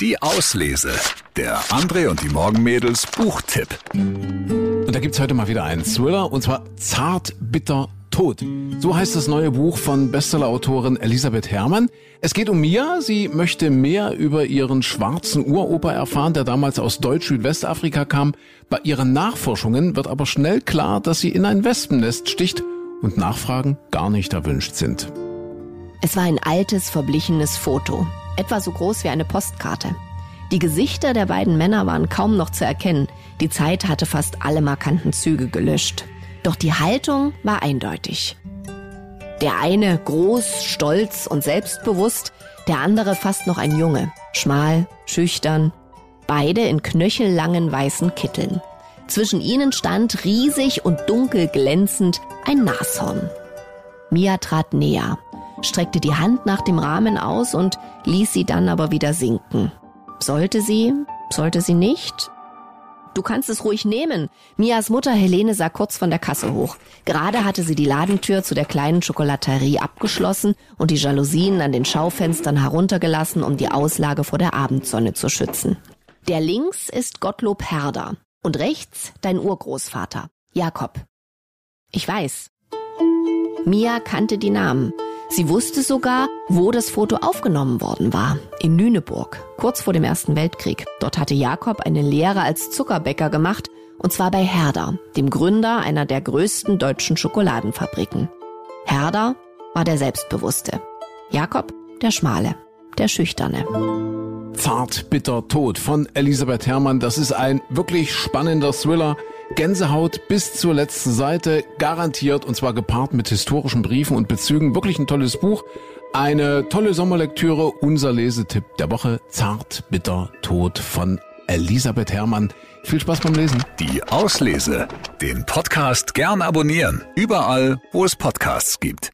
Die Auslese. Der André und die Morgenmädels Buchtipp. Und da gibt's heute mal wieder einen Thriller und zwar Zart, bitter, tot. So heißt das neue Buch von Bestsellerautorin Elisabeth Herrmann. Es geht um Mia. Sie möchte mehr über ihren schwarzen Uropa erfahren, der damals aus Deutsch-Südwestafrika kam. Bei ihren Nachforschungen wird aber schnell klar, dass sie in ein Wespennest sticht und Nachfragen gar nicht erwünscht sind. Es war ein altes, verblichenes Foto, etwa so groß wie eine Postkarte. Die Gesichter der beiden Männer waren kaum noch zu erkennen. Die Zeit hatte fast alle markanten Züge gelöscht. Doch die Haltung war eindeutig. Der eine groß, stolz und selbstbewusst, der andere fast noch ein Junge, schmal, schüchtern, beide in knöchellangen weißen Kitteln. Zwischen ihnen stand riesig und dunkel glänzend ein Nashorn. Mia trat näher, streckte die Hand nach dem Rahmen aus und ließ sie dann aber wieder sinken. Sollte sie? Sollte sie nicht? Du kannst es ruhig nehmen. Mias Mutter Helene sah kurz von der Kasse hoch. Gerade hatte sie die Ladentür zu der kleinen Schokolaterie abgeschlossen und die Jalousien an den Schaufenstern heruntergelassen, um die Auslage vor der Abendsonne zu schützen. Der links ist Gottlob Herder und rechts dein Urgroßvater, Jakob. Ich weiß. Mia kannte die Namen. Sie wusste sogar, wo das Foto aufgenommen worden war. In Lüneburg, kurz vor dem Ersten Weltkrieg. Dort hatte Jakob eine Lehre als Zuckerbäcker gemacht, und zwar bei Herder, dem Gründer einer der größten deutschen Schokoladenfabriken. Herder war der Selbstbewusste. Jakob der Schmale, der Schüchterne. Zart, bitter, tot von Elisabeth Herrmann. Das ist ein wirklich spannender Thriller. Gänsehaut bis zur letzten Seite, garantiert und zwar gepaart mit historischen Briefen und Bezügen. Wirklich ein tolles Buch. Eine tolle Sommerlektüre. Unser Lesetipp der Woche. Zart, bitter, tot von Elisabeth Herrmann. Viel Spaß beim Lesen. Die Auslese. Den Podcast gern abonnieren. Überall, wo es Podcasts gibt.